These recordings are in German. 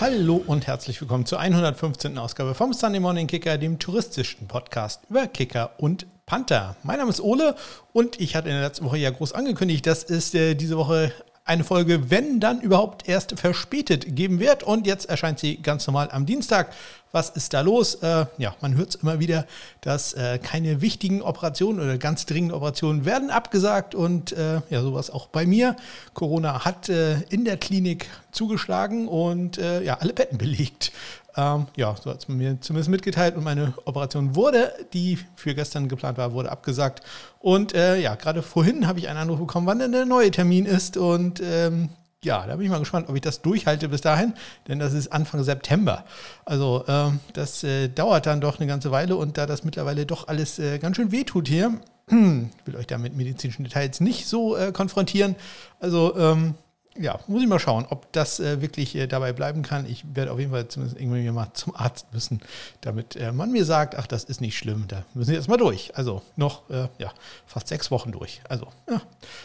Hallo und herzlich willkommen zur 115. Ausgabe vom Sunday Morning Kicker, dem touristischen Podcast über Kicker und Panther. Mein Name ist Ole und ich hatte in der letzten Woche ja groß angekündigt, dass es äh, diese Woche eine Folge, wenn dann überhaupt erst verspätet geben wird. Und jetzt erscheint sie ganz normal am Dienstag. Was ist da los? Äh, ja, man hört es immer wieder, dass äh, keine wichtigen Operationen oder ganz dringende Operationen werden abgesagt. Und äh, ja, sowas auch bei mir. Corona hat äh, in der Klinik zugeschlagen und äh, ja, alle Betten belegt. Ähm, ja, so hat es mir zumindest mitgeteilt und meine Operation wurde, die für gestern geplant war, wurde abgesagt. Und äh, ja, gerade vorhin habe ich einen Anruf bekommen, wann denn der neue Termin ist. Und ähm, ja, da bin ich mal gespannt, ob ich das durchhalte bis dahin, denn das ist Anfang September. Also ähm, das äh, dauert dann doch eine ganze Weile und da das mittlerweile doch alles äh, ganz schön wehtut hier, ich will euch da mit medizinischen Details nicht so äh, konfrontieren. Also ähm, ja, muss ich mal schauen, ob das äh, wirklich äh, dabei bleiben kann. Ich werde auf jeden Fall zumindest irgendwann mal zum Arzt müssen, damit äh, man mir sagt, ach, das ist nicht schlimm, da müssen wir jetzt mal durch. Also noch äh, ja, fast sechs Wochen durch. Also ja,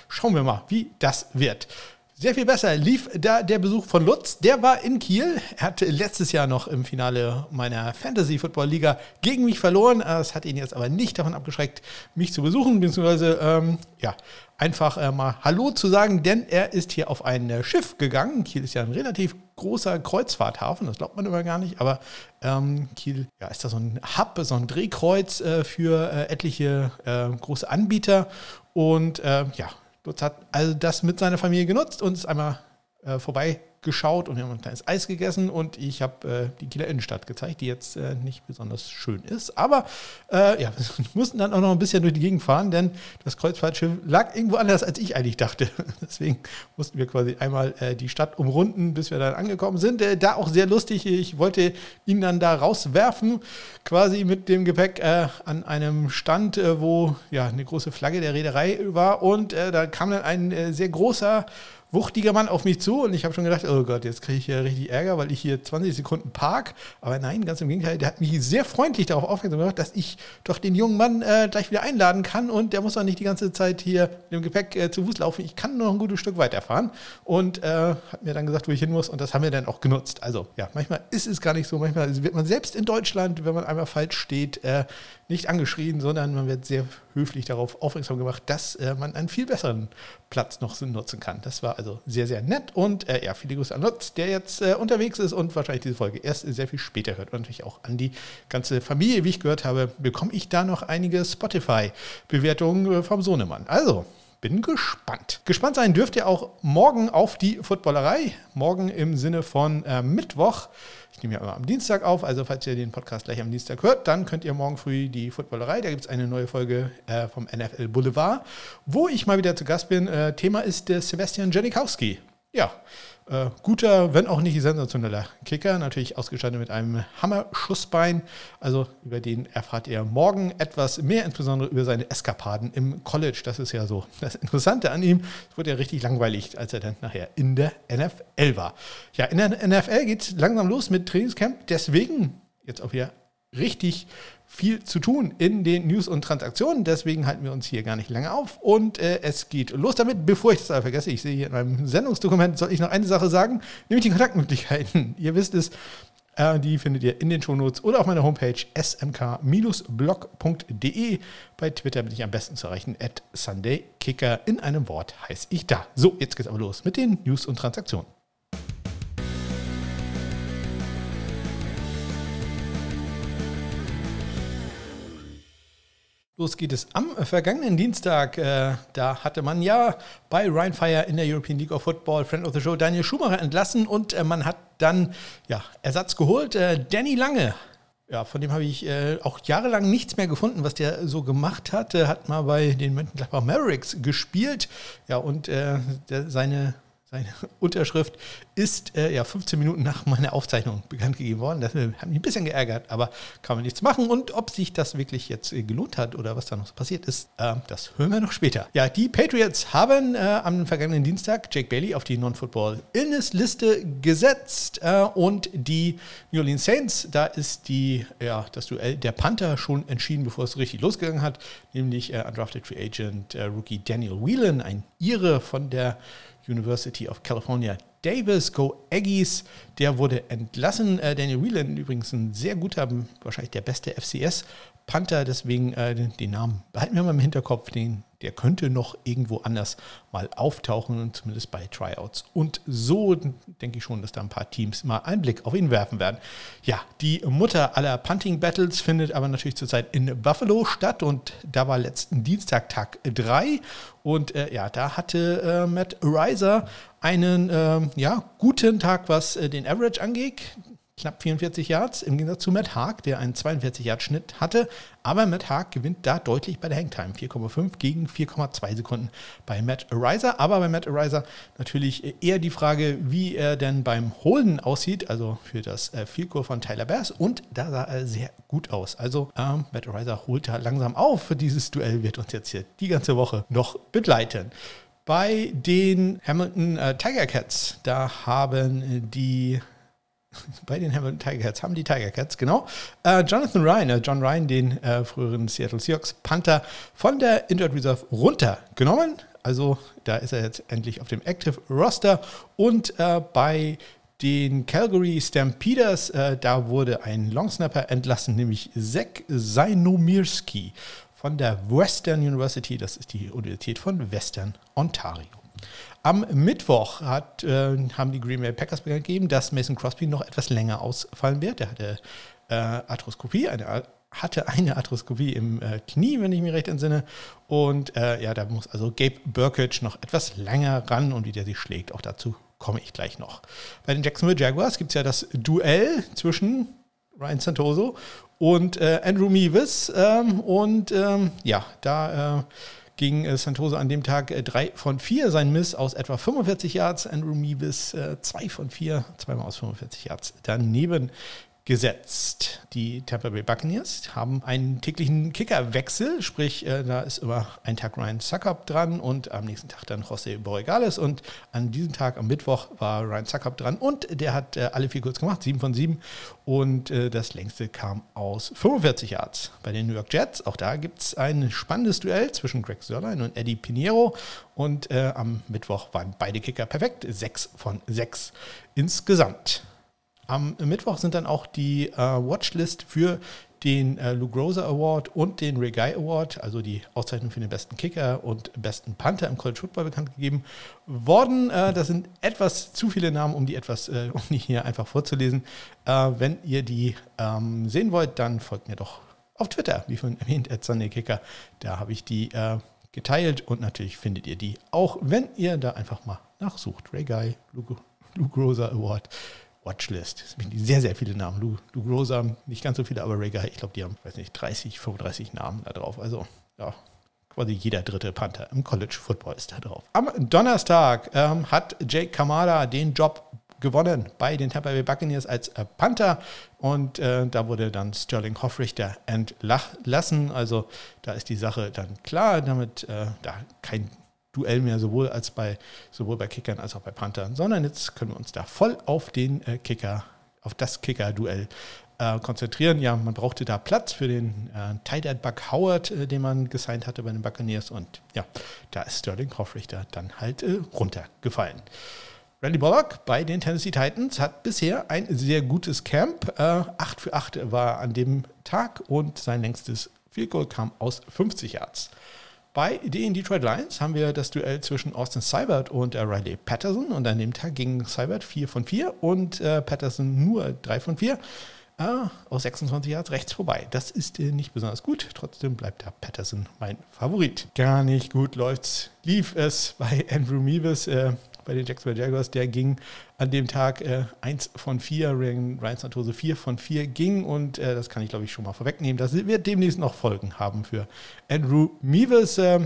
schauen wir mal, wie das wird. Sehr viel besser lief da der Besuch von Lutz. Der war in Kiel. Er hatte letztes Jahr noch im Finale meiner Fantasy Football Liga gegen mich verloren. Das hat ihn jetzt aber nicht davon abgeschreckt, mich zu besuchen, beziehungsweise ähm, ja, einfach äh, mal Hallo zu sagen, denn er ist hier auf ein äh, Schiff gegangen. Kiel ist ja ein relativ großer Kreuzfahrthafen, das glaubt man immer gar nicht, aber ähm, Kiel ja, ist da so ein Hub, so ein Drehkreuz äh, für äh, etliche äh, große Anbieter. Und äh, ja, Lutz hat also das mit seiner Familie genutzt und ist einmal äh, vorbei geschaut und wir haben ein kleines Eis gegessen und ich habe äh, die Kieler Innenstadt gezeigt, die jetzt äh, nicht besonders schön ist. Aber äh, ja, wir mussten dann auch noch ein bisschen durch die Gegend fahren, denn das Kreuzfahrtschiff lag irgendwo anders, als ich eigentlich dachte. Deswegen mussten wir quasi einmal äh, die Stadt umrunden, bis wir dann angekommen sind. Äh, da auch sehr lustig. Ich wollte ihn dann da rauswerfen, quasi mit dem Gepäck äh, an einem Stand, wo ja eine große Flagge der Reederei war und da kam dann ein sehr großer wuchtiger Mann auf mich zu und ich habe schon gedacht, oh Gott, jetzt kriege ich hier richtig Ärger, weil ich hier 20 Sekunden park. Aber nein, ganz im Gegenteil, der hat mich sehr freundlich darauf aufmerksam gemacht, dass ich doch den jungen Mann äh, gleich wieder einladen kann und der muss auch nicht die ganze Zeit hier mit dem Gepäck äh, zu Fuß laufen. Ich kann noch ein gutes Stück weiterfahren und äh, hat mir dann gesagt, wo ich hin muss und das haben wir dann auch genutzt. Also ja, manchmal ist es gar nicht so, manchmal wird man selbst in Deutschland, wenn man einmal falsch steht, äh, nicht angeschrien, sondern man wird sehr höflich darauf aufmerksam gemacht, dass äh, man einen viel besseren Platz noch nutzen kann. Das war also sehr, sehr nett und äh, ja, viele Grüße an Lutz, der jetzt äh, unterwegs ist und wahrscheinlich diese Folge erst sehr viel später hört und natürlich auch an die ganze Familie. Wie ich gehört habe, bekomme ich da noch einige Spotify-Bewertungen äh, vom Sohnemann. Also, bin gespannt. Gespannt sein dürft ihr auch morgen auf die Footballerei. Morgen im Sinne von äh, Mittwoch. Ich nehme ja immer am Dienstag auf, also falls ihr den Podcast gleich am Dienstag hört, dann könnt ihr morgen früh die Footballerei, da gibt es eine neue Folge äh, vom NFL Boulevard, wo ich mal wieder zu Gast bin. Äh, Thema ist der Sebastian Janikowski. Ja, äh, guter, wenn auch nicht sensationeller Kicker, natürlich ausgestattet mit einem Hammer-Schussbein. Also über den erfahrt ihr morgen etwas mehr, insbesondere über seine Eskapaden im College. Das ist ja so das Interessante an ihm. Es wurde ja richtig langweilig, als er dann nachher in der NFL war. Ja, in der NFL geht es langsam los mit Trainingscamp. Deswegen jetzt auch hier richtig viel zu tun in den News und Transaktionen. Deswegen halten wir uns hier gar nicht lange auf. Und äh, es geht los damit. Bevor ich das aber vergesse, ich sehe hier in meinem Sendungsdokument, soll ich noch eine Sache sagen, nämlich die Kontaktmöglichkeiten. Ihr wisst es, äh, die findet ihr in den Shownotes oder auf meiner Homepage smk-blog.de. Bei Twitter bin ich am besten zu erreichen, at SundayKicker. In einem Wort heiße ich da. So, jetzt geht's aber los mit den News und Transaktionen. Los geht es am vergangenen Dienstag. Äh, da hatte man ja bei Ryan Fire in der European League of Football, Friend of the Show, Daniel Schumacher entlassen und äh, man hat dann ja, Ersatz geholt. Äh, Danny Lange, ja, von dem habe ich auch jahrelang nichts mehr gefunden, was der so gemacht hat. Er hat mal bei den Mönchengladbach Mavericks gespielt. Ja, und der, seine seine Unterschrift ist äh, ja 15 Minuten nach meiner Aufzeichnung bekannt gegeben worden. Das hat mich ein bisschen geärgert, aber kann man nichts machen. Und ob sich das wirklich jetzt äh, gelohnt hat oder was da noch so passiert ist, äh, das hören wir noch später. Ja, die Patriots haben äh, am vergangenen Dienstag Jake Bailey auf die Non-Football-Illness-Liste gesetzt äh, und die New Orleans Saints, da ist die, ja, das Duell der Panther schon entschieden, bevor es richtig losgegangen hat, nämlich äh, Undrafted Free Agent Rookie Daniel Whelan, ein Ire von der University of California Davis. Go Aggies, der wurde entlassen. Äh, Daniel Whelan übrigens ein sehr guter, wahrscheinlich der beste FCS Panther, deswegen äh, den Namen behalten wir mal im Hinterkopf, den, der könnte noch irgendwo anders mal auftauchen, zumindest bei Tryouts. Und so denke ich schon, dass da ein paar Teams mal einen Blick auf ihn werfen werden. Ja, die Mutter aller Punting Battles findet aber natürlich zurzeit in Buffalo statt und da war letzten Dienstag Tag 3 und äh, ja, da hatte äh, Matt Reiser einen äh, ja, guten Tag, was äh, den Average angeht knapp 44 Yards, im Gegensatz zu Matt Haag, der einen 42 Yard Schnitt hatte. Aber Matt Haag gewinnt da deutlich bei der Hangtime. 4,5 gegen 4,2 Sekunden bei Matt Ariser. Aber bei Matt Ariser natürlich eher die Frage, wie er denn beim Holden aussieht, also für das äh, Field von Tyler Bass. Und da sah er sehr gut aus. Also ähm, Matt Ariser holt da langsam auf. Dieses Duell wird uns jetzt hier die ganze Woche noch begleiten. Bei den Hamilton äh, Tiger Cats, da haben die bei den Hamilton Tiger Cats haben die Tiger Cats, genau. Äh, Jonathan Ryan, äh, John Ryan, den äh, früheren Seattle Seahawks Panther, von der Injured Reserve runtergenommen. Also da ist er jetzt endlich auf dem Active Roster. Und äh, bei den Calgary Stampeders, äh, da wurde ein Longsnapper entlassen, nämlich Zach Zainumirski von der Western University. Das ist die Universität von Western Ontario. Am Mittwoch hat, äh, haben die Green Bay Packers bekannt gegeben, dass Mason Crosby noch etwas länger ausfallen wird. Er hatte äh, Arthroskopie, eine, hatte eine Arthroskopie im äh, Knie, wenn ich mich recht entsinne. Und äh, ja, da muss also Gabe Burkage noch etwas länger ran und wie der sich schlägt, auch dazu komme ich gleich noch. Bei den Jacksonville Jaguars gibt es ja das Duell zwischen Ryan Santoso und äh, Andrew Meavis. Ähm, und ähm, ja, da äh, ging äh, Santoso an dem Tag äh, drei von vier. Sein Miss aus etwa 45 Yards. Andrew Meevis äh, zwei von vier, zweimal aus 45 Yards daneben gesetzt. Die Tampa Bay Buccaneers haben einen täglichen Kickerwechsel, sprich, äh, da ist immer ein Tag Ryan Suckup dran und am nächsten Tag dann José Borregales und an diesem Tag, am Mittwoch, war Ryan Suckup dran und der hat äh, alle vier kurz gemacht, sieben von sieben und äh, das längste kam aus 45 Yards. Bei den New York Jets, auch da gibt es ein spannendes Duell zwischen Greg Sörlein und Eddie Pinheiro und äh, am Mittwoch waren beide Kicker perfekt, sechs von sechs insgesamt. Am Mittwoch sind dann auch die äh, Watchlist für den äh, Lou Groza Award und den Ray Guy Award, also die Auszeichnung für den besten Kicker und besten Panther im College Football bekannt gegeben worden. Äh, das sind etwas zu viele Namen, um die etwas, äh, um die hier einfach vorzulesen. Äh, wenn ihr die ähm, sehen wollt, dann folgt mir doch auf Twitter, wie vorhin erwähnt, at Sunday Kicker. Da habe ich die äh, geteilt und natürlich findet ihr die auch, wenn ihr da einfach mal nachsucht. Ray Guy, Lou, Lou Groza Award. Watchlist. Sehr, sehr viele Namen. Lou, Lou Groza, nicht ganz so viele, aber Rager, ich glaube, die haben, weiß nicht, 30, 35 Namen da drauf. Also, ja, quasi jeder dritte Panther im College Football ist da drauf. Am Donnerstag ähm, hat Jake Kamada den Job gewonnen bei den Tampa Bay Buccaneers als äh, Panther und äh, da wurde dann Sterling Hoffrichter entlassen. Also da ist die Sache dann klar, damit äh, da kein Duell mehr, sowohl als bei sowohl bei Kickern als auch bei Panthern, sondern jetzt können wir uns da voll auf den äh, Kicker, auf das Kicker-Duell äh, konzentrieren. Ja, man brauchte da Platz für den äh, Tight End Buck Howard, äh, den man gesigned hatte bei den Buccaneers und ja, da ist Sterling Kaufrichter dann halt äh, runtergefallen. Randy Bullock bei den Tennessee Titans hat bisher ein sehr gutes Camp. Äh, 8 für 8 war an dem Tag und sein längstes Field Goal kam aus 50 Yards. Bei den Detroit Lions haben wir das Duell zwischen Austin Seibert und äh, Riley Patterson. Und an dem Tag ging Seibert 4 von 4 und äh, Patterson nur 3 von 4. Äh, aus 26 Yards rechts vorbei. Das ist äh, nicht besonders gut. Trotzdem bleibt da Patterson mein Favorit. Gar nicht gut läuft's. Lief es bei Andrew Meeves. Bei den Jacksonville Jaguars. Der ging an dem Tag äh, 1 von 4, Ryan Santose 4 von 4 ging und äh, das kann ich glaube ich schon mal vorwegnehmen. Das wird demnächst noch Folgen haben für Andrew Meeves äh,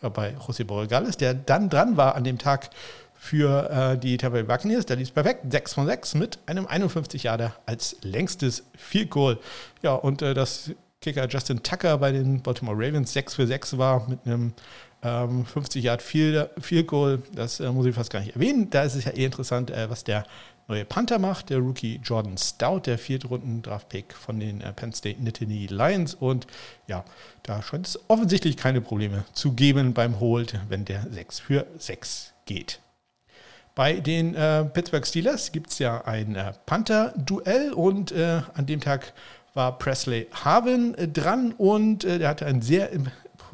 bei José Borregales, der dann dran war an dem Tag für äh, die Tampa Bay Buccaneers. Da lief perfekt, 6 von 6 mit einem 51 Jahre als längstes Field Goal. Ja, und äh, das Kicker Justin Tucker bei den Baltimore Ravens 6 für 6 war mit einem ähm, 50 Yard Field, Field Goal, das äh, muss ich fast gar nicht erwähnen. Da ist es ja eh interessant, äh, was der neue Panther macht, der Rookie Jordan Stout, der viertrunden Draftpick von den äh, Penn State Nittany Lions. Und ja, da scheint es offensichtlich keine Probleme zu geben beim Hold, wenn der 6 für 6 geht. Bei den äh, Pittsburgh Steelers gibt es ja ein äh, Panther-Duell und äh, an dem Tag war Presley Harvin äh, dran und äh, der hatte einen sehr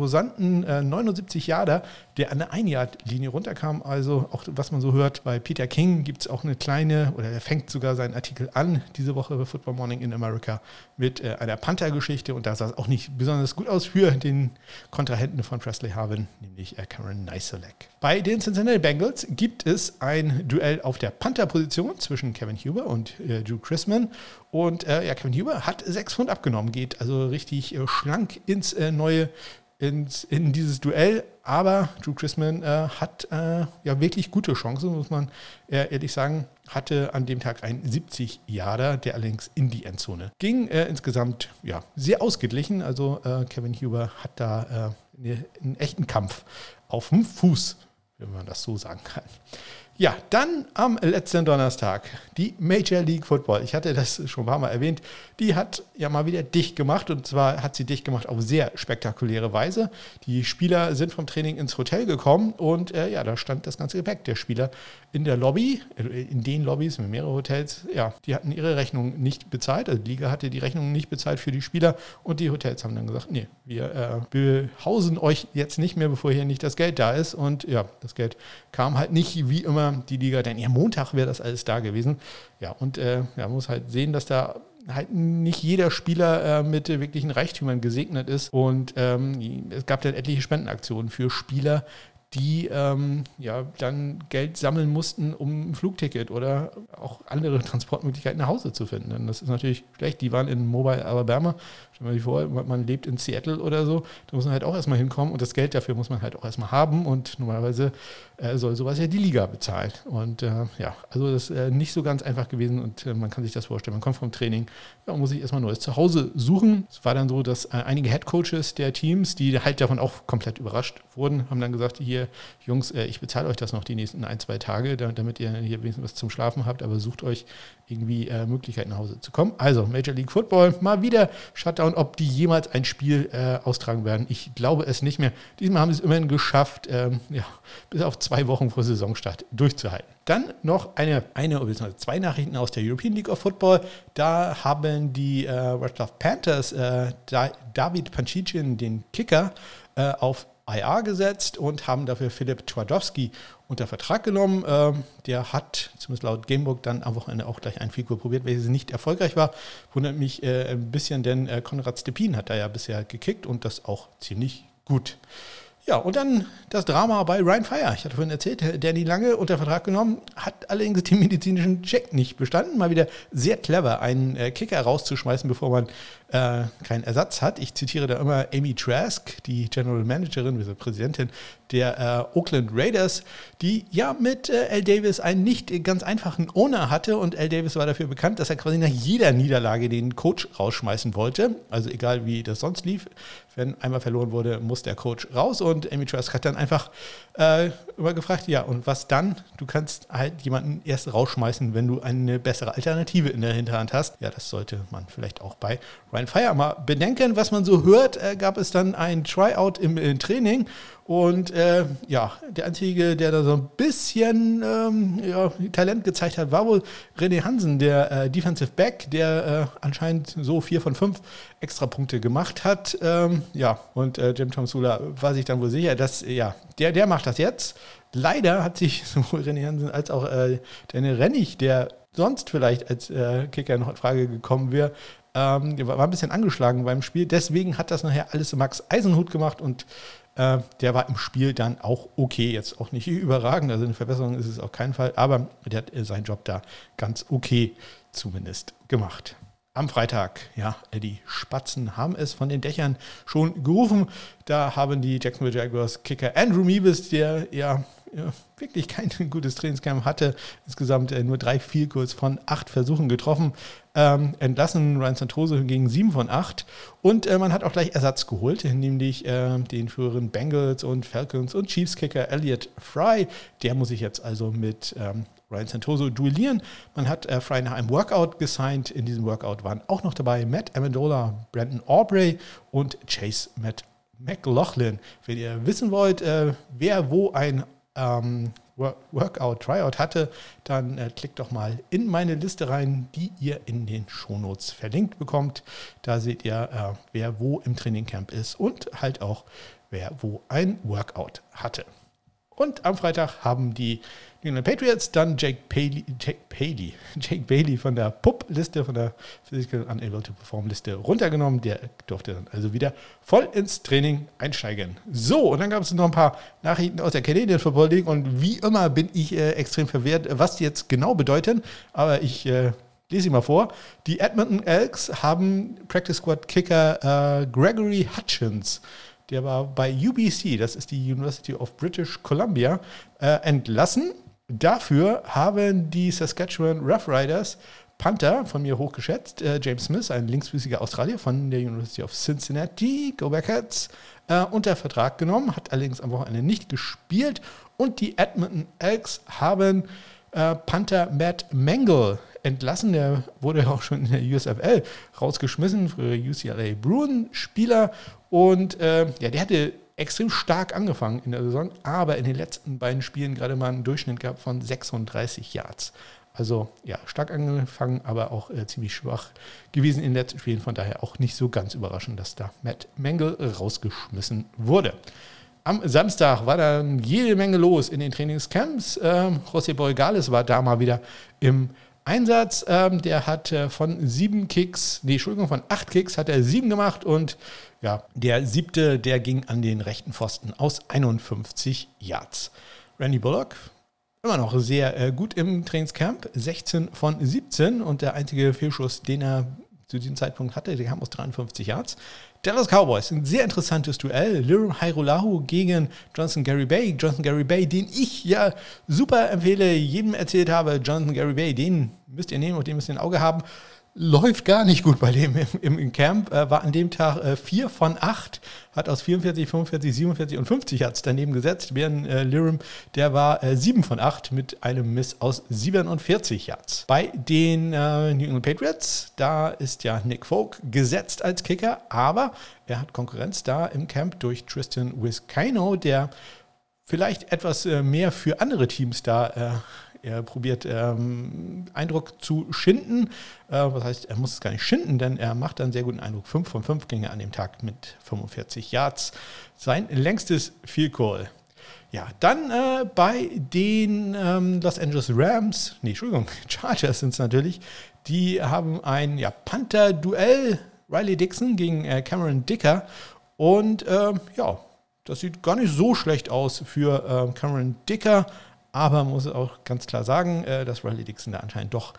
imposanten 79 Jahre der an der Ein-Yard-Linie runterkam. Also auch was man so hört, bei Peter King gibt es auch eine kleine, oder er fängt sogar seinen Artikel an, diese Woche bei Football Morning in America, mit äh, einer Panther-Geschichte und da sah es auch nicht besonders gut aus für den Kontrahenten von Presley Harvin, nämlich äh, Cameron Neiselek. Bei den Cincinnati Bengals gibt es ein Duell auf der Panther-Position zwischen Kevin Huber und äh, Drew Chrisman und äh, ja, Kevin Huber hat sechs Pfund abgenommen, geht also richtig äh, schlank ins äh, neue ins, in dieses Duell. Aber Drew Chrisman äh, hat äh, ja wirklich gute Chancen, muss man äh, ehrlich sagen. Hatte an dem Tag einen 70 Jahre, der allerdings in die Endzone ging. Äh, insgesamt ja sehr ausgeglichen. Also äh, Kevin Huber hat da äh, einen echten Kampf auf dem Fuß, wenn man das so sagen kann. Ja, dann am letzten Donnerstag die Major League Football. Ich hatte das schon ein paar Mal erwähnt. Die hat ja mal wieder dicht gemacht und zwar hat sie dicht gemacht auf sehr spektakuläre Weise. Die Spieler sind vom Training ins Hotel gekommen und äh, ja, da stand das ganze Gepäck der Spieler in der Lobby, äh, in den Lobbys mit mehreren Hotels. Ja, die hatten ihre Rechnung nicht bezahlt. Also die Liga hatte die Rechnung nicht bezahlt für die Spieler und die Hotels haben dann gesagt, nee, wir äh, behausen euch jetzt nicht mehr, bevor hier nicht das Geld da ist. Und ja, das Geld kam halt nicht wie immer die Liga, denn ja, Montag wäre das alles da gewesen. Ja, und äh, ja, man muss halt sehen, dass da halt nicht jeder Spieler äh, mit wirklichen Reichtümern gesegnet ist. Und ähm, es gab dann etliche Spendenaktionen für Spieler, die ähm, ja dann Geld sammeln mussten, um ein Flugticket oder auch andere Transportmöglichkeiten nach Hause zu finden. Denn das ist natürlich schlecht. Die waren in Mobile Alabama. Stell dir mal vor, man lebt in Seattle oder so. Da muss man halt auch erstmal hinkommen und das Geld dafür muss man halt auch erstmal haben. Und normalerweise äh, soll sowas ja die Liga bezahlen. Und äh, ja, also das ist äh, nicht so ganz einfach gewesen und äh, man kann sich das vorstellen. Man kommt vom Training ja, muss sich erstmal neues Zuhause suchen. Es war dann so, dass äh, einige Headcoaches der Teams, die halt davon auch komplett überrascht wurden, haben dann gesagt, hier, Jungs, äh, ich bezahle euch das noch die nächsten ein, zwei Tage, damit ihr hier wenigstens was zum Schlafen habt, aber sucht euch irgendwie äh, Möglichkeiten nach Hause zu kommen. Also Major League Football, mal wieder Shutdown, ob die jemals ein Spiel äh, austragen werden. Ich glaube es nicht mehr. Diesmal haben sie es immerhin geschafft, ähm, ja, bis auf zwei Wochen vor Saisonstart durchzuhalten. Dann noch eine, eine oder zwei Nachrichten aus der European League of Football. Da haben die äh, Red Panthers äh, David Pancicin, den Kicker, äh, auf IR gesetzt und haben dafür Philipp Twardowski unter Vertrag genommen. Ähm, der hat, zumindest laut Gamebook, dann am Wochenende auch gleich ein Figur probiert, welches nicht erfolgreich war. Wundert mich äh, ein bisschen, denn äh, Konrad Stepin hat da ja bisher gekickt und das auch ziemlich gut. Ja, und dann das Drama bei Ryan Fire. Ich hatte vorhin erzählt, Danny Lange unter Vertrag genommen, hat allerdings den medizinischen Check nicht bestanden. Mal wieder sehr clever, einen äh, Kicker rauszuschmeißen, bevor man äh, keinen Ersatz hat. Ich zitiere da immer Amy Trask, die General Managerin, also Präsidentin der äh, Oakland Raiders, die ja mit äh, L. Davis einen nicht ganz einfachen Owner hatte und L. Davis war dafür bekannt, dass er quasi nach jeder Niederlage den Coach rausschmeißen wollte. Also egal wie das sonst lief, wenn einmal verloren wurde, muss der Coach raus und Amy Trask hat dann einfach äh, immer gefragt, ja und was dann? Du kannst halt jemanden erst rausschmeißen, wenn du eine bessere Alternative in der Hinterhand hast. Ja, das sollte man vielleicht auch bei Ryan Fire mal bedenken. Was man so hört, äh, gab es dann ein Tryout im, im Training. Und äh, ja, der Einzige, der da so ein bisschen ähm, ja, Talent gezeigt hat, war wohl René Hansen, der äh, Defensive Back, der äh, anscheinend so vier von fünf Extrapunkte gemacht hat. Ähm, ja, und äh, Jim Tom war sich dann wohl sicher, dass ja, der, der macht das jetzt. Leider hat sich sowohl René Hansen als auch äh, Daniel Rennig, der sonst vielleicht als äh, Kicker noch in Frage gekommen wäre, ähm, war ein bisschen angeschlagen beim Spiel. Deswegen hat das nachher alles Max Eisenhut gemacht und äh, der war im Spiel dann auch okay. Jetzt auch nicht überragend, also eine Verbesserung ist es auf keinen Fall, aber der hat äh, seinen Job da ganz okay zumindest gemacht. Am Freitag, ja, die Spatzen haben es von den Dächern schon gerufen. Da haben die Jacksonville Jaguars Kicker Andrew Meebus, der ja, wirklich kein gutes Trainingscamp hatte. Insgesamt äh, nur drei Vielkurs von acht Versuchen getroffen. Ähm, entlassen Ryan Santoso hingegen sieben von acht. Und äh, man hat auch gleich Ersatz geholt, nämlich äh, den früheren Bengals und Falcons und Chiefs-Kicker Elliot Fry. Der muss sich jetzt also mit ähm, Ryan Santoso duellieren. Man hat äh, Fry nach einem Workout gesigned. In diesem Workout waren auch noch dabei Matt Amendola, Brandon Aubrey und Chase Matt McLaughlin. Wenn ihr wissen wollt, äh, wer wo ein ähm, Workout, Tryout hatte, dann äh, klickt doch mal in meine Liste rein, die ihr in den Shownotes verlinkt bekommt. Da seht ihr, äh, wer wo im Trainingcamp ist und halt auch, wer wo ein Workout hatte. Und am Freitag haben die New England Patriots dann Jake Paley, Jake Paley, Jake Bailey von der PUP-Liste, von der Physical Unable to Perform-Liste runtergenommen. Der durfte dann also wieder voll ins Training einsteigen. So, und dann gab es noch ein paar Nachrichten aus der Canadian Football League und wie immer bin ich äh, extrem verwirrt, was die jetzt genau bedeuten. Aber ich äh, lese sie mal vor. Die Edmonton Elks haben Practice Squad Kicker äh, Gregory Hutchins der war bei UBC, das ist die University of British Columbia, äh, entlassen. Dafür haben die Saskatchewan Rough Riders Panther, von mir hochgeschätzt, äh, James Smith, ein linksfüßiger Australier von der University of Cincinnati, Go Backheads, äh, unter Vertrag genommen, hat allerdings am Wochenende nicht gespielt. Und die Edmonton Elks haben äh, Panther Matt Mangle entlassen. Der wurde auch schon in der USFL rausgeschmissen, früher UCLA Bruin-Spieler. Und äh, ja, der hatte extrem stark angefangen in der Saison, aber in den letzten beiden Spielen gerade mal einen Durchschnitt gehabt von 36 Yards. Also ja, stark angefangen, aber auch äh, ziemlich schwach gewesen in den letzten Spielen. Von daher auch nicht so ganz überraschend, dass da Matt Mengel rausgeschmissen wurde. Am Samstag war dann jede Menge los in den Trainingscamps. Ähm, José Borregales war da mal wieder im Einsatz. Ähm, der hat äh, von sieben Kicks, nee, Entschuldigung, von acht Kicks hat er sieben gemacht und ja, der siebte, der ging an den rechten Pfosten aus 51 Yards. Randy Bullock, immer noch sehr äh, gut im Trainingscamp, 16 von 17 und der einzige Fehlschuss, den er zu diesem Zeitpunkt hatte, der kam aus 53 Yards. Dallas Cowboys, ein sehr interessantes Duell. Lirum Hairolahu gegen Johnson Gary Bay. Johnson Gary Bay, den ich ja super empfehle, jedem erzählt habe. Johnson Gary Bay, den müsst ihr nehmen und den müsst ihr ein Auge haben läuft gar nicht gut bei dem im, im Camp. Äh, war an dem Tag äh, 4 von 8, hat aus 44, 45, 47 und 50 Yards daneben gesetzt. Während äh, Lirum, der war äh, 7 von 8 mit einem Miss aus 47 Yards. Bei den äh, New England Patriots, da ist ja Nick Folk gesetzt als Kicker, aber er hat Konkurrenz da im Camp durch Tristan Wiskino, der vielleicht etwas äh, mehr für andere Teams da äh, er probiert ähm, Eindruck zu schinden. Äh, was heißt, er muss es gar nicht schinden, denn er macht einen sehr guten Eindruck. 5 von 5 Gänge an dem Tag mit 45 Yards. Sein längstes Field Goal. Ja, dann äh, bei den ähm, Los Angeles Rams, nee, Entschuldigung, Chargers sind es natürlich, die haben ein ja, Panther-Duell, Riley Dixon gegen äh, Cameron Dicker. Und ähm, ja, das sieht gar nicht so schlecht aus für ähm, Cameron Dicker. Aber man muss auch ganz klar sagen, äh, dass Riley Dixon da anscheinend doch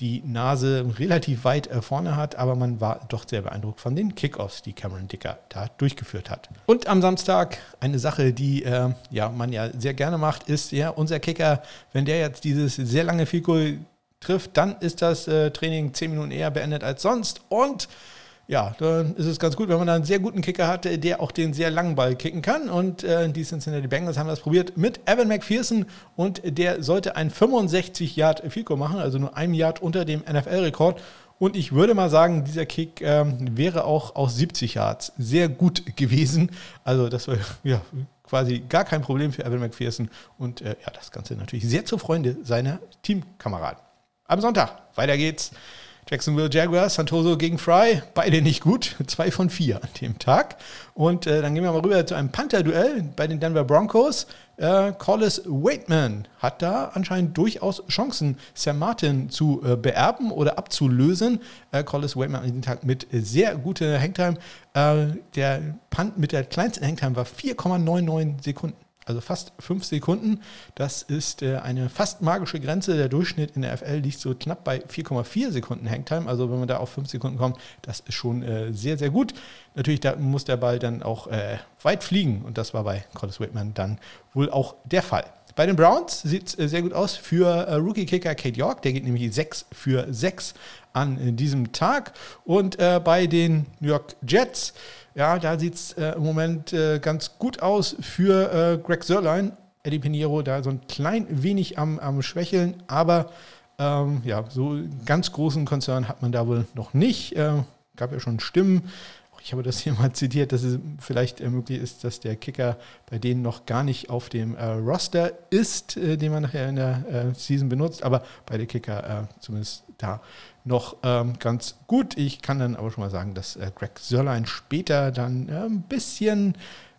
die Nase relativ weit äh, vorne hat, aber man war doch sehr beeindruckt von den Kickoffs, die Cameron Dicker da durchgeführt hat. Und am Samstag eine Sache, die äh, ja, man ja sehr gerne macht, ist ja unser Kicker, wenn der jetzt dieses sehr lange Fico trifft, dann ist das äh, Training zehn Minuten eher beendet als sonst und ja, dann ist es ganz gut, wenn man da einen sehr guten Kicker hat, der auch den sehr langen Ball kicken kann. Und äh, die Cincinnati Bengals haben das probiert mit Evan McPherson und der sollte ein 65 Yard Fico machen, also nur ein Yard unter dem NFL-Rekord. Und ich würde mal sagen, dieser Kick ähm, wäre auch aus 70 Yards sehr gut gewesen. Also das war ja quasi gar kein Problem für Evan McPherson und äh, ja, das Ganze natürlich sehr zur Freude seiner Teamkameraden. Am Sonntag, weiter geht's Jacksonville Jaguars, Santoso gegen Fry, beide nicht gut, zwei von vier an dem Tag. Und äh, dann gehen wir mal rüber zu einem Panther-Duell bei den Denver Broncos. Äh, Collis Waitman hat da anscheinend durchaus Chancen, Sam Martin zu äh, beerben oder abzulösen. Äh, Collis Waitman an diesem Tag mit sehr guter Hangtime. Äh, der Punt mit der kleinsten Hangtime war 4,99 Sekunden also fast fünf Sekunden. Das ist äh, eine fast magische Grenze. Der Durchschnitt in der FL liegt so knapp bei 4,4 Sekunden Hangtime. Also wenn man da auf fünf Sekunden kommt, das ist schon äh, sehr, sehr gut. Natürlich da muss der Ball dann auch äh, weit fliegen und das war bei Collis Whitman dann wohl auch der Fall. Bei den Browns sieht es äh, sehr gut aus für äh, Rookie-Kicker Kate York. Der geht nämlich 6 für 6 an äh, diesem Tag. Und bei den New York Jets ja, da sieht es äh, im Moment äh, ganz gut aus für äh, Greg Sörlein. Eddie Pinheiro da so ein klein wenig am, am Schwächeln, aber ähm, ja, so ganz großen Konzern hat man da wohl noch nicht. Äh, gab ja schon Stimmen. Ich habe das hier mal zitiert, dass es vielleicht möglich ist, dass der Kicker bei denen noch gar nicht auf dem äh, Roster ist, äh, den man nachher in der äh, Season benutzt, aber bei der Kicker äh, zumindest da noch ähm, ganz gut. Ich kann dann aber schon mal sagen, dass äh, Greg Sörlein später dann äh, ein bisschen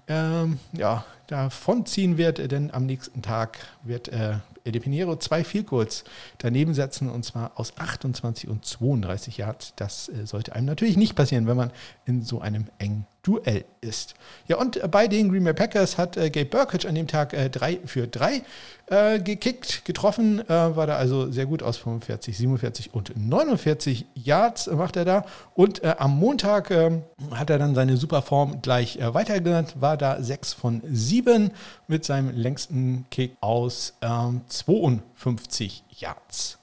ähm, ja, davonziehen wird, denn am nächsten Tag wird äh, Eddie Pinheiro zwei Vielkurz daneben setzen und zwar aus 28 und 32 Yards. Das äh, sollte einem natürlich nicht passieren, wenn man in so einem engen Duell ist. Ja, und bei den Green Bay Packers hat äh, Gabe Burkett an dem Tag 3 äh, für 3 äh, gekickt, getroffen, äh, war da also sehr gut aus 45, 47 und 49 Yards macht er da. Und äh, am Montag ähm, hat er dann seine Superform gleich äh, weitergelernt, war da 6 von 7 mit seinem längsten Kick aus ähm, 52 Yards.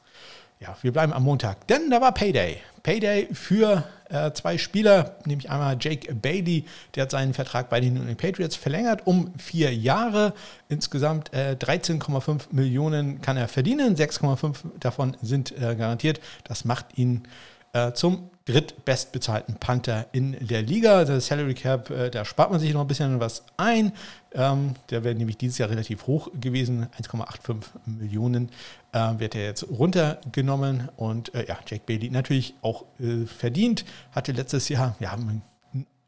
Ja, wir bleiben am Montag, denn da war Payday. Payday für äh, zwei Spieler, nämlich einmal Jake Bailey, der hat seinen Vertrag bei den New England Patriots verlängert um vier Jahre. Insgesamt äh, 13,5 Millionen kann er verdienen, 6,5 davon sind äh, garantiert. Das macht ihn äh, zum drittbestbezahlten Panther in der Liga. Der Salary Cap, äh, da spart man sich noch ein bisschen was ein. Ähm, der wäre nämlich dieses Jahr relativ hoch gewesen. 1,85 Millionen äh, wird er jetzt runtergenommen. Und äh, ja, Jack Bailey natürlich auch äh, verdient. Hatte letztes Jahr, ja,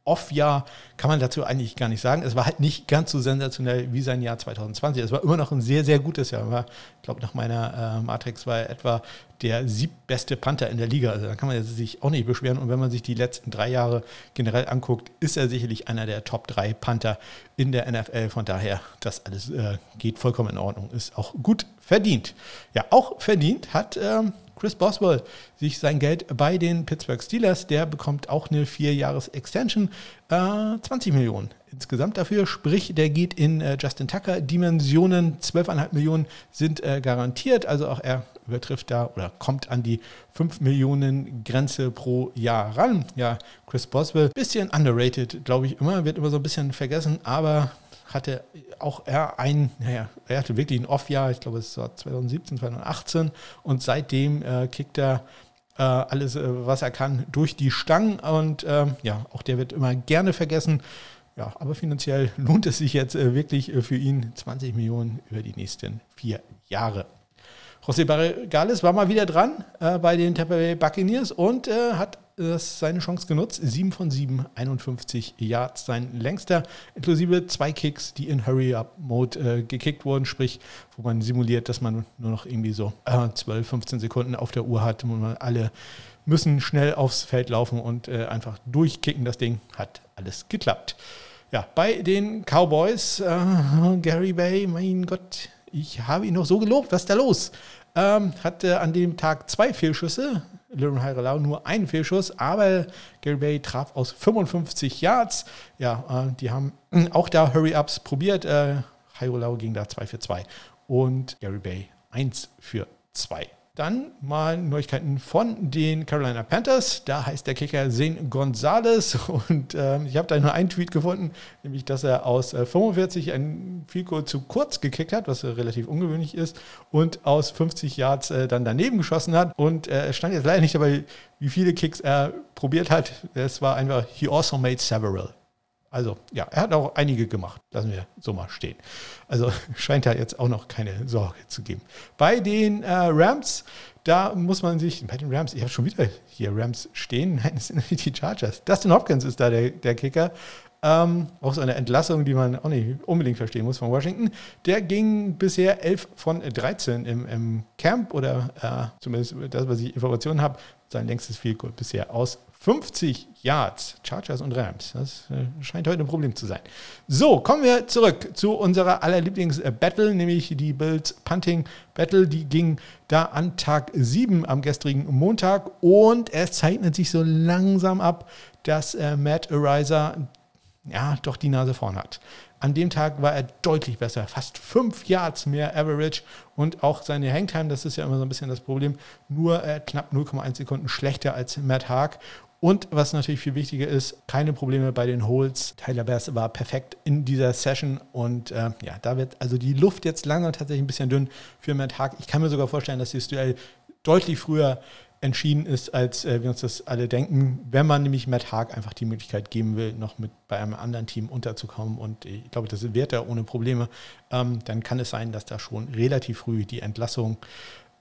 Off-Jahr kann man dazu eigentlich gar nicht sagen. Es war halt nicht ganz so sensationell wie sein Jahr 2020. Es war immer noch ein sehr, sehr gutes Jahr. War, ich glaube, nach meiner äh, Matrix war er etwa der siebbeste Panther in der Liga. Also da kann man sich auch nicht beschweren. Und wenn man sich die letzten drei Jahre generell anguckt, ist er sicherlich einer der Top 3 Panther in der NFL. Von daher, das alles äh, geht vollkommen in Ordnung. Ist auch gut verdient. Ja, auch verdient hat ähm, Chris Boswell sich sein Geld bei den Pittsburgh Steelers. Der bekommt auch eine Vierjahres-Extension, äh, 20 Millionen insgesamt dafür. Sprich, der geht in äh, Justin Tucker Dimensionen. 12,5 Millionen sind äh, garantiert. Also auch er übertrifft da oder kommt an die 5 Millionen Grenze pro Jahr ran. Ja, Chris Boswell, bisschen underrated, glaube ich immer, wird immer so ein bisschen vergessen, aber hatte auch er ein, naja, er hatte wirklich ein Off-Jahr, ich glaube es war 2017, 2018 und seitdem äh, kickt er äh, alles, äh, was er kann, durch die Stangen und ähm, ja, auch der wird immer gerne vergessen. Ja, aber finanziell lohnt es sich jetzt äh, wirklich äh, für ihn 20 Millionen über die nächsten vier Jahre. José Barregales war mal wieder dran äh, bei den Tampa Bay Buccaneers und äh, hat das seine Chance genutzt. 7 von 7, 51 Yards, sein längster, inklusive zwei Kicks, die in Hurry-Up-Mode äh, gekickt wurden, sprich, wo man simuliert, dass man nur noch irgendwie so äh, 12, 15 Sekunden auf der Uhr hat und man alle müssen schnell aufs Feld laufen und äh, einfach durchkicken. Das Ding hat alles geklappt. Ja, bei den Cowboys, äh, Gary Bay, mein Gott, ich habe ihn noch so gelobt. Was ist da los? Ähm, hatte an dem Tag zwei Fehlschüsse. Liron Heirelau nur einen Fehlschuss, aber Gary Bay traf aus 55 Yards. Ja, äh, die haben auch da Hurry-Ups probiert. Äh, Heirelau ging da 2 für 2 und Gary Bay 1 für 2. Dann mal Neuigkeiten von den Carolina Panthers. Da heißt der Kicker Zane Gonzalez und äh, ich habe da nur einen Tweet gefunden, nämlich dass er aus äh, 45 ein viel zu kurz gekickt hat, was äh, relativ ungewöhnlich ist, und aus 50 Yards äh, dann daneben geschossen hat. Und äh, es stand jetzt leider nicht dabei, wie viele Kicks er probiert hat. Es war einfach, he also made several. Also ja, er hat auch einige gemacht. Lassen wir so mal stehen. Also scheint da jetzt auch noch keine Sorge zu geben. Bei den äh, Rams, da muss man sich, bei den Rams, ich habe schon wieder hier Rams stehen, nein, das sind nicht die Chargers. Dustin Hopkins ist da der, der Kicker. Ähm, auch so eine Entlassung, die man auch nicht unbedingt verstehen muss von Washington. Der ging bisher 11 von 13 im, im Camp oder äh, zumindest das, was ich Informationen habe, sein längstes Field bisher aus 50 Yards, Chargers und Rams. Das äh, scheint heute ein Problem zu sein. So, kommen wir zurück zu unserer allerlieblings-Battle, nämlich die Bills Punting Battle. Die ging da an Tag 7 am gestrigen Montag und es zeichnet sich so langsam ab, dass äh, Matt Ariser ja doch die Nase vorn hat. An dem Tag war er deutlich besser, fast 5 Yards mehr Average und auch seine Hangtime, das ist ja immer so ein bisschen das Problem, nur äh, knapp 0,1 Sekunden schlechter als Matt Haag. Und was natürlich viel wichtiger ist, keine Probleme bei den Holes. Tyler Bass war perfekt in dieser Session und äh, ja, da wird also die Luft jetzt langsam tatsächlich ein bisschen dünn für Matt Haag. Ich kann mir sogar vorstellen, dass dieses Duell deutlich früher entschieden ist, als äh, wir uns das alle denken, wenn man nämlich Matt Haag einfach die Möglichkeit geben will, noch mit bei einem anderen Team unterzukommen. Und ich glaube, das wird er ohne Probleme. Ähm, dann kann es sein, dass da schon relativ früh die Entlassung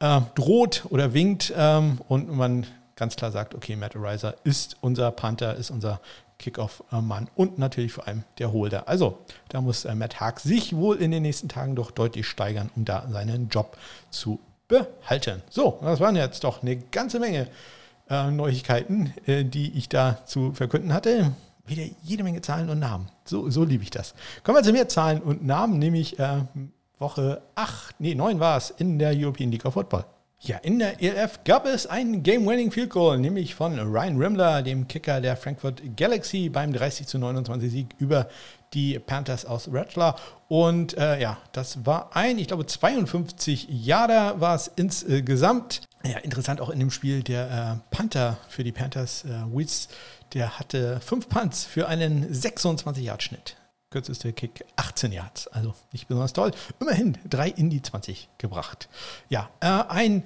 äh, droht oder winkt ähm, und man ganz klar sagt, okay, Matt Ariser ist unser Panther, ist unser Kickoff-Mann und natürlich vor allem der Holder. Also da muss äh, Matt Haag sich wohl in den nächsten Tagen doch deutlich steigern, um da seinen Job zu behalten. So, das waren jetzt doch eine ganze Menge äh, Neuigkeiten, äh, die ich da zu verkünden hatte. Wieder jede Menge Zahlen und Namen. So, so liebe ich das. Kommen wir zu mehr Zahlen und Namen, nämlich äh, Woche 8, nee, 9 war es in der European League of Football. Ja, in der ELF gab es einen Game-Winning Field Goal, nämlich von Ryan Rimmler, dem Kicker der Frankfurt Galaxy, beim 30 zu 29 Sieg über die Panthers aus Rattler. Und äh, ja, das war ein, ich glaube, 52 Jahre war es insgesamt. Ja, interessant auch in dem Spiel der äh, Panther für die Panthers, äh, Wiz, der hatte fünf Punts für einen 26-Yard-Schnitt. Kürzeste Kick 18 Yards, also nicht besonders toll. Immerhin drei in die 20 gebracht. Ja, äh, ein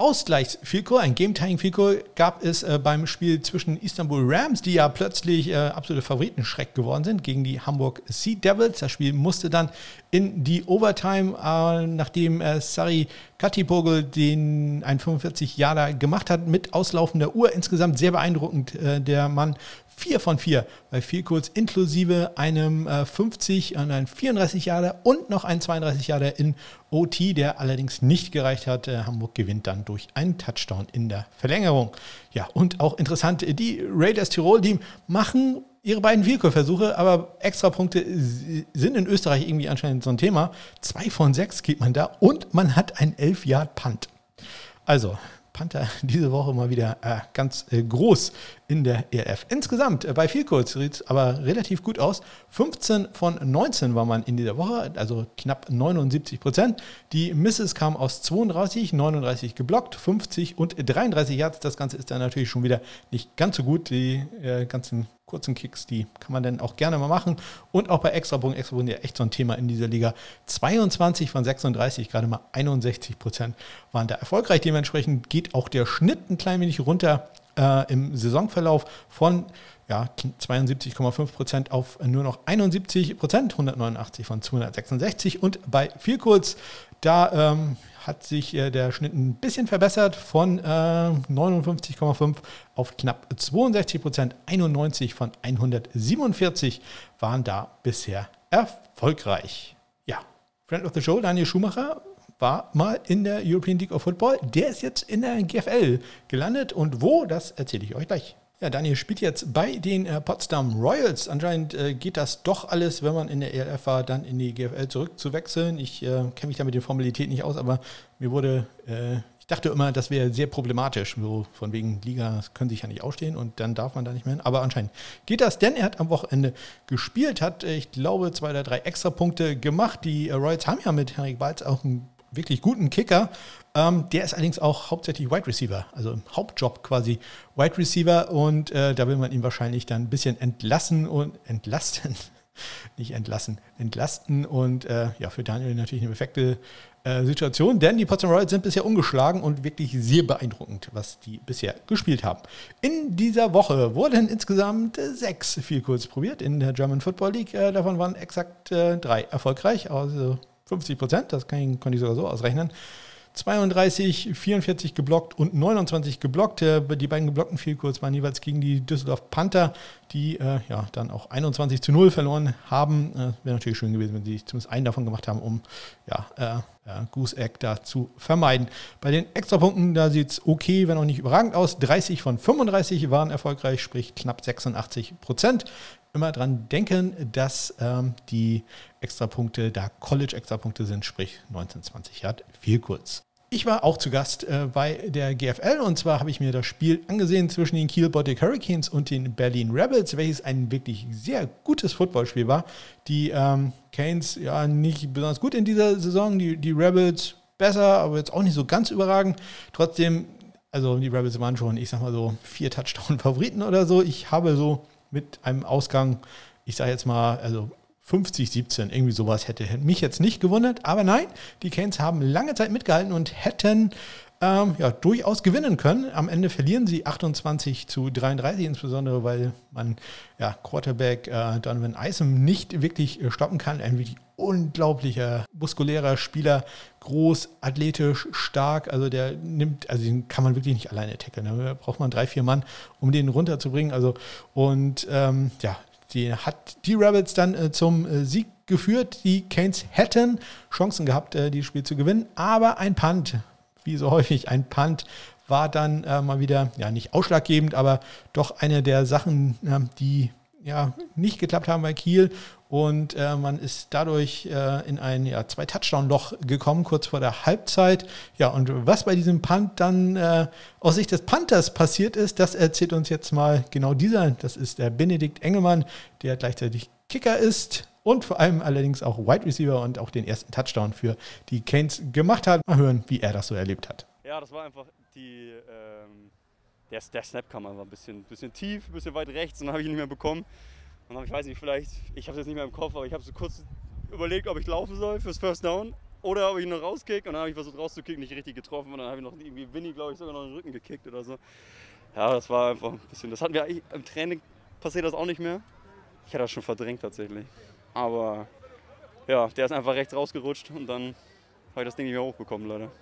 Ausgleichsfielko, ein Game-Tying-Fielko gab es äh, beim Spiel zwischen Istanbul Rams, die ja plötzlich äh, absolute Favoritenschreck geworden sind, gegen die Hamburg Sea Devils. Das Spiel musste dann in die Overtime, äh, nachdem äh, Sari Katipogel den ein 45 Jahre gemacht hat mit auslaufender Uhr. Insgesamt sehr beeindruckend äh, der Mann. 4 von 4 bei Vielkurz inklusive einem äh, 50 und einem 34 Jahre und noch ein 32 Jahre in OT, der allerdings nicht gereicht hat. Äh, Hamburg gewinnt dann durch einen Touchdown in der Verlängerung. Ja, und auch interessant, die Raiders Tirol, die machen ihre beiden Vielkurversuche, aber Extrapunkte sind in Österreich irgendwie anscheinend so ein Thema. Zwei von sechs geht man da und man hat ein 11 Yard Punt. Also, Panther diese Woche mal wieder äh, ganz äh, groß in der ERF. Insgesamt äh, bei Vielkurz sieht es aber relativ gut aus. 15 von 19 war man in dieser Woche, also knapp 79 Prozent. Die Misses kamen aus 32, 39 geblockt, 50 und 33 Yards. Das Ganze ist dann natürlich schon wieder nicht ganz so gut. Die äh, ganzen kurzen Kicks, die kann man dann auch gerne mal machen. Und auch bei Extrabogen, Extrabogen ja echt so ein Thema in dieser Liga. 22 von 36, gerade mal 61 Prozent waren da erfolgreich. Dementsprechend geht auch der Schnitt ein klein wenig runter äh, im Saisonverlauf von ja, 72,5 Prozent auf nur noch 71 Prozent, 189 von 266. Und bei Vielkurz, da ähm, hat sich äh, der Schnitt ein bisschen verbessert von äh, 59,5% auf knapp 62 Prozent. 91 von 147 waren da bisher erfolgreich. Ja, Friend of the Show, Daniel Schumacher, war mal in der European League of Football. Der ist jetzt in der GFL gelandet. Und wo, das erzähle ich euch gleich. Ja, Daniel spielt jetzt bei den äh, Potsdam Royals. Anscheinend äh, geht das doch alles, wenn man in der ELF war, dann in die GFL zurückzuwechseln. Ich äh, kenne mich da mit den Formalitäten nicht aus, aber mir wurde, äh, ich dachte immer, das wäre sehr problematisch. So von wegen Liga können sich ja nicht ausstehen und dann darf man da nicht mehr hin. Aber anscheinend geht das, denn er hat am Wochenende gespielt, hat, äh, ich glaube, zwei oder drei Extrapunkte gemacht. Die äh, Royals haben ja mit Henrik Balz auch einen wirklich guten Kicker. Ähm, der ist allerdings auch hauptsächlich Wide Receiver, also im Hauptjob quasi Wide Receiver und äh, da will man ihn wahrscheinlich dann ein bisschen entlassen und entlasten. Nicht entlassen, entlasten und äh, ja, für Daniel natürlich eine perfekte äh, Situation, denn die Potsdam Royals sind bisher ungeschlagen und wirklich sehr beeindruckend, was die bisher gespielt haben. In dieser Woche wurden insgesamt sechs viel kurz probiert in der German Football League. Äh, davon waren exakt äh, drei erfolgreich, also 50 Prozent, das kann ich, kann ich sogar so ausrechnen. 32, 44 geblockt und 29 geblockt. Die beiden geblockten Vielkurs waren jeweils gegen die Düsseldorf Panther, die äh, ja dann auch 21 zu 0 verloren haben. Äh, Wäre natürlich schön gewesen, wenn sie zumindest einen davon gemacht haben, um ja, äh, äh, Goose Egg da zu vermeiden. Bei den Extrapunkten, da sieht es okay, wenn auch nicht überragend aus. 30 von 35 waren erfolgreich, sprich knapp 86 Prozent immer dran denken, dass ähm, die Extrapunkte da College-Extrapunkte sind, sprich 1920 Yard, viel kurz. Ich war auch zu Gast äh, bei der GFL und zwar habe ich mir das Spiel angesehen zwischen den Kiel Baltic Hurricanes und den Berlin Rebels, welches ein wirklich sehr gutes Footballspiel war. Die ähm, Canes ja nicht besonders gut in dieser Saison, die, die Rebels besser, aber jetzt auch nicht so ganz überragend. Trotzdem, also die Rebels waren schon, ich sag mal so, vier Touchdown-Favoriten oder so. Ich habe so mit einem Ausgang, ich sage jetzt mal, also 50, 17, irgendwie sowas hätte mich jetzt nicht gewundert. Aber nein, die Canes haben lange Zeit mitgehalten und hätten ähm, ja, durchaus gewinnen können. Am Ende verlieren sie 28 zu 33, insbesondere weil man ja, Quarterback äh, Donovan Isom nicht wirklich äh, stoppen kann. Ein wirklich unglaublicher muskulärer Spieler, groß, athletisch, stark. Also der nimmt, also den kann man wirklich nicht alleine tackeln. Da braucht man drei, vier Mann, um den runterzubringen. Also und ähm, ja, die hat die Rebels dann äh, zum äh, Sieg geführt. Die Canes hätten Chancen gehabt, äh, dieses Spiel zu gewinnen, aber ein Punt wie so häufig ein Punt war dann äh, mal wieder, ja, nicht ausschlaggebend, aber doch eine der Sachen, äh, die ja nicht geklappt haben bei Kiel. Und äh, man ist dadurch äh, in ein ja, zwei Touchdown-Loch gekommen, kurz vor der Halbzeit. Ja, und was bei diesem Punt dann äh, aus Sicht des Panthers passiert ist, das erzählt uns jetzt mal genau dieser. Das ist der Benedikt Engelmann, der gleichzeitig Kicker ist und vor allem allerdings auch Wide Receiver und auch den ersten Touchdown für die Canes gemacht hat. Mal hören, wie er das so erlebt hat. Ja, das war einfach die. Ähm, der, der, Snap kam einfach ein bisschen, bisschen tief, ein bisschen weit rechts und dann habe ich ihn nicht mehr bekommen. Und dann, ich weiß nicht, vielleicht, ich habe es jetzt nicht mehr im Kopf, aber ich habe so kurz überlegt, ob ich laufen soll fürs First Down oder ob ich ihn noch rauskicke. Und dann habe ich versucht rauszukicken, nicht richtig getroffen. Und dann habe ich noch irgendwie Winnie, glaube ich, sogar noch in den Rücken gekickt oder so. Ja, das war einfach ein bisschen. Das hatten wir eigentlich im Training passiert das auch nicht mehr. Ich hatte das schon verdrängt tatsächlich. Aber ja, der ist einfach rechts rausgerutscht und dann habe ich das Ding nicht mehr hochbekommen, leider.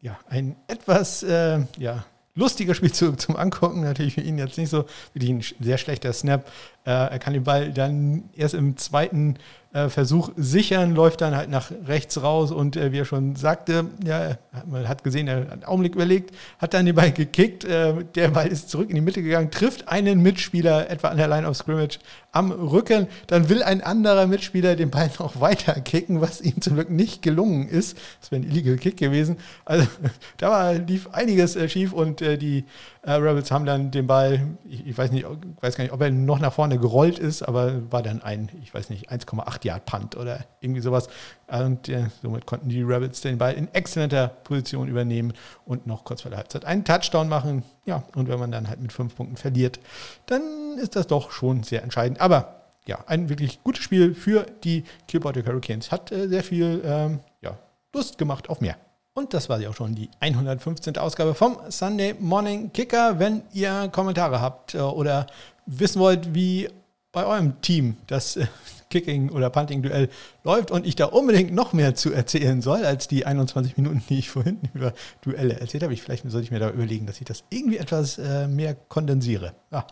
Ja, ein etwas äh, ja, lustiger Spielzug zum Angucken. Natürlich für ihn jetzt nicht so wirklich ein sehr schlechter Snap. Äh, er kann den Ball dann erst im zweiten Versuch sichern, läuft dann halt nach rechts raus und äh, wie er schon sagte, ja, man hat gesehen, er hat einen Augenblick überlegt, hat dann den Ball gekickt, äh, der Ball ist zurück in die Mitte gegangen, trifft einen Mitspieler etwa an der Line of Scrimmage am Rücken, dann will ein anderer Mitspieler den Ball noch weiter kicken, was ihm zum Glück nicht gelungen ist. Das wäre ein illegal Kick gewesen. Also da war, lief einiges äh, schief und äh, die äh, Rebels haben dann den Ball, ich, ich, weiß nicht, weiß gar nicht, ob er noch nach vorne gerollt ist, aber war dann ein, ich weiß nicht, 1,8 Yard Punt oder irgendwie sowas. Und äh, somit konnten die Rebels den Ball in exzellenter Position übernehmen und noch kurz vor der Halbzeit einen Touchdown machen. Ja, und wenn man dann halt mit fünf Punkten verliert, dann ist das doch schon sehr entscheidend. Aber ja, ein wirklich gutes Spiel für die Killboard Hurricanes. Hat äh, sehr viel ähm, ja, Lust gemacht auf mehr. Und das war sie auch schon, die 115. Ausgabe vom Sunday Morning Kicker. Wenn ihr Kommentare habt äh, oder wissen wollt, wie bei eurem Team das äh, Kicking- oder Punting-Duell läuft und ich da unbedingt noch mehr zu erzählen soll, als die 21 Minuten, die ich vorhin über Duelle erzählt habe. Ich, vielleicht sollte ich mir da überlegen, dass ich das irgendwie etwas äh, mehr kondensiere. Ja,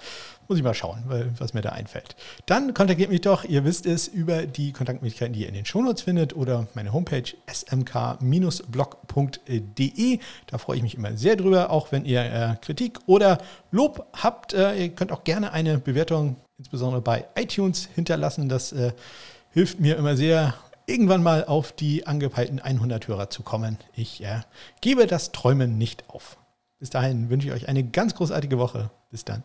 muss ich mal schauen, was mir da einfällt. Dann kontaktiert mich doch, ihr wisst es, über die Kontaktmöglichkeiten, die ihr in den Shownotes findet oder meine Homepage smk-blog.de. Da freue ich mich immer sehr drüber, auch wenn ihr äh, Kritik oder Lob habt. Äh, ihr könnt auch gerne eine Bewertung, insbesondere bei iTunes, hinterlassen. Das äh, hilft mir immer sehr, irgendwann mal auf die angepeilten 100 Hörer zu kommen. Ich äh, gebe das Träumen nicht auf. Bis dahin wünsche ich euch eine ganz großartige Woche. Bis dann.